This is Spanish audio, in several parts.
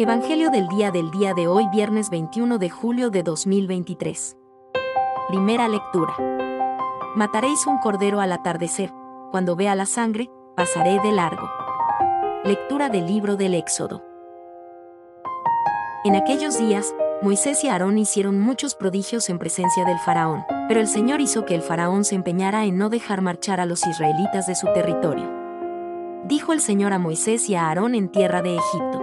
Evangelio del día del día de hoy, viernes 21 de julio de 2023. Primera lectura. Mataréis un cordero al atardecer, cuando vea la sangre, pasaré de largo. Lectura del libro del Éxodo. En aquellos días, Moisés y Aarón hicieron muchos prodigios en presencia del faraón, pero el Señor hizo que el faraón se empeñara en no dejar marchar a los israelitas de su territorio. Dijo el Señor a Moisés y a Aarón en tierra de Egipto.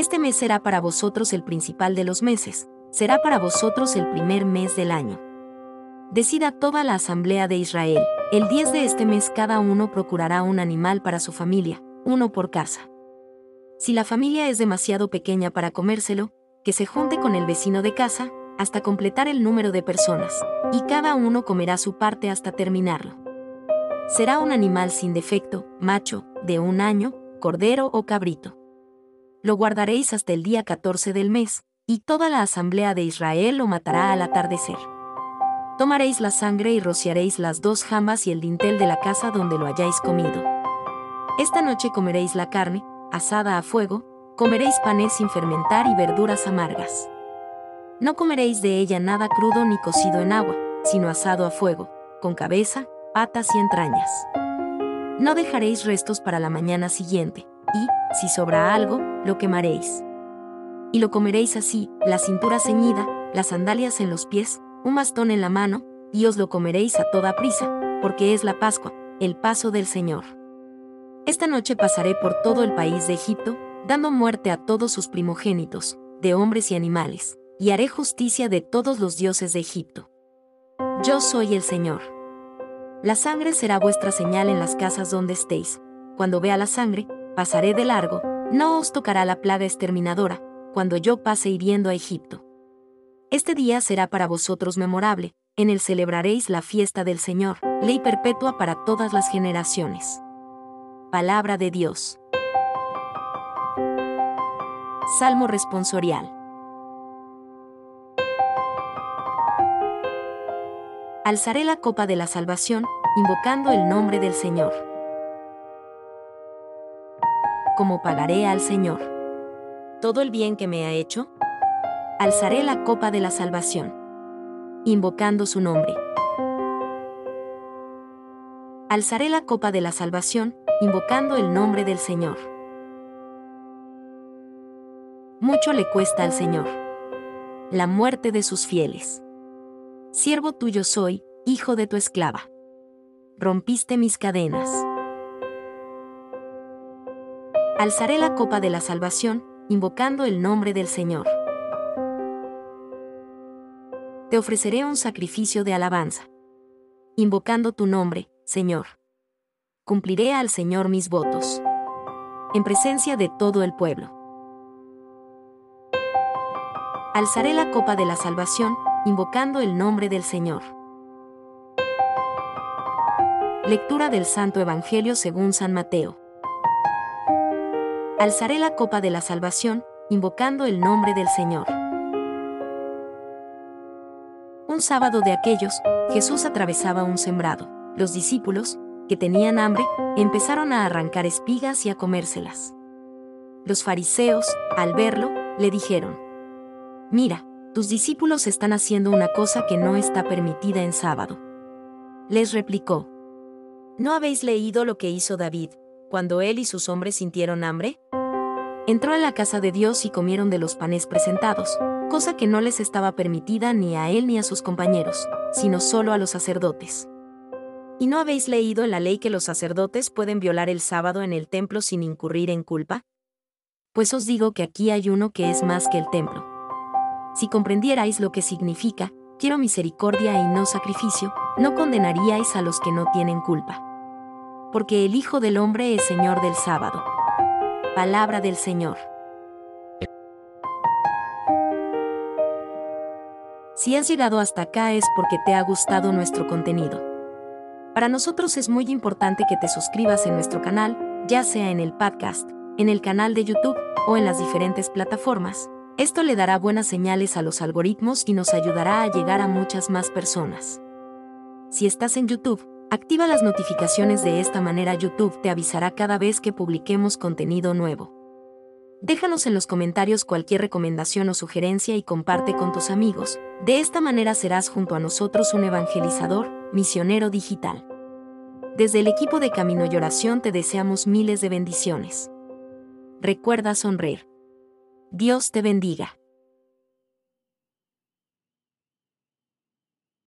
Este mes será para vosotros el principal de los meses, será para vosotros el primer mes del año. Decida toda la asamblea de Israel, el 10 de este mes cada uno procurará un animal para su familia, uno por casa. Si la familia es demasiado pequeña para comérselo, que se junte con el vecino de casa, hasta completar el número de personas, y cada uno comerá su parte hasta terminarlo. Será un animal sin defecto, macho, de un año, cordero o cabrito. Lo guardaréis hasta el día 14 del mes, y toda la asamblea de Israel lo matará al atardecer. Tomaréis la sangre y rociaréis las dos jambas y el dintel de la casa donde lo hayáis comido. Esta noche comeréis la carne, asada a fuego, comeréis panes sin fermentar y verduras amargas. No comeréis de ella nada crudo ni cocido en agua, sino asado a fuego, con cabeza, patas y entrañas. No dejaréis restos para la mañana siguiente, y, si sobra algo, lo quemaréis. Y lo comeréis así, la cintura ceñida, las sandalias en los pies, un bastón en la mano, y os lo comeréis a toda prisa, porque es la Pascua, el paso del Señor. Esta noche pasaré por todo el país de Egipto, dando muerte a todos sus primogénitos, de hombres y animales, y haré justicia de todos los dioses de Egipto. Yo soy el Señor. La sangre será vuestra señal en las casas donde estéis. Cuando vea la sangre, pasaré de largo, no os tocará la plaga exterminadora, cuando yo pase hiriendo a Egipto. Este día será para vosotros memorable, en él celebraréis la fiesta del Señor, ley perpetua para todas las generaciones. Palabra de Dios. Salmo responsorial. Alzaré la copa de la salvación, invocando el nombre del Señor. ¿Cómo pagaré al Señor? ¿Todo el bien que me ha hecho? Alzaré la copa de la salvación, invocando su nombre. Alzaré la copa de la salvación, invocando el nombre del Señor. mucho le cuesta al Señor. La muerte de sus fieles. Siervo tuyo soy, hijo de tu esclava. Rompiste mis cadenas. Alzaré la copa de la salvación, invocando el nombre del Señor. Te ofreceré un sacrificio de alabanza. Invocando tu nombre, Señor. Cumpliré al Señor mis votos. En presencia de todo el pueblo. Alzaré la copa de la salvación, invocando el nombre del Señor. Lectura del Santo Evangelio según San Mateo. Alzaré la copa de la salvación, invocando el nombre del Señor. Un sábado de aquellos, Jesús atravesaba un sembrado. Los discípulos, que tenían hambre, empezaron a arrancar espigas y a comérselas. Los fariseos, al verlo, le dijeron, Mira, tus discípulos están haciendo una cosa que no está permitida en sábado. Les replicó, ¿no habéis leído lo que hizo David, cuando él y sus hombres sintieron hambre? Entró a la casa de Dios y comieron de los panes presentados, cosa que no les estaba permitida ni a él ni a sus compañeros, sino solo a los sacerdotes. ¿Y no habéis leído en la ley que los sacerdotes pueden violar el sábado en el templo sin incurrir en culpa? Pues os digo que aquí hay uno que es más que el templo. Si comprendierais lo que significa, quiero misericordia y no sacrificio, no condenaríais a los que no tienen culpa. Porque el Hijo del Hombre es Señor del sábado. Palabra del Señor. Si has llegado hasta acá es porque te ha gustado nuestro contenido. Para nosotros es muy importante que te suscribas en nuestro canal, ya sea en el podcast, en el canal de YouTube o en las diferentes plataformas esto le dará buenas señales a los algoritmos y nos ayudará a llegar a muchas más personas. Si estás en YouTube, activa las notificaciones de esta manera YouTube te avisará cada vez que publiquemos contenido nuevo. Déjanos en los comentarios cualquier recomendación o sugerencia y comparte con tus amigos. De esta manera serás junto a nosotros un evangelizador, misionero digital. Desde el equipo de Camino y Oración te deseamos miles de bendiciones. Recuerda sonreír. Dios te bendiga.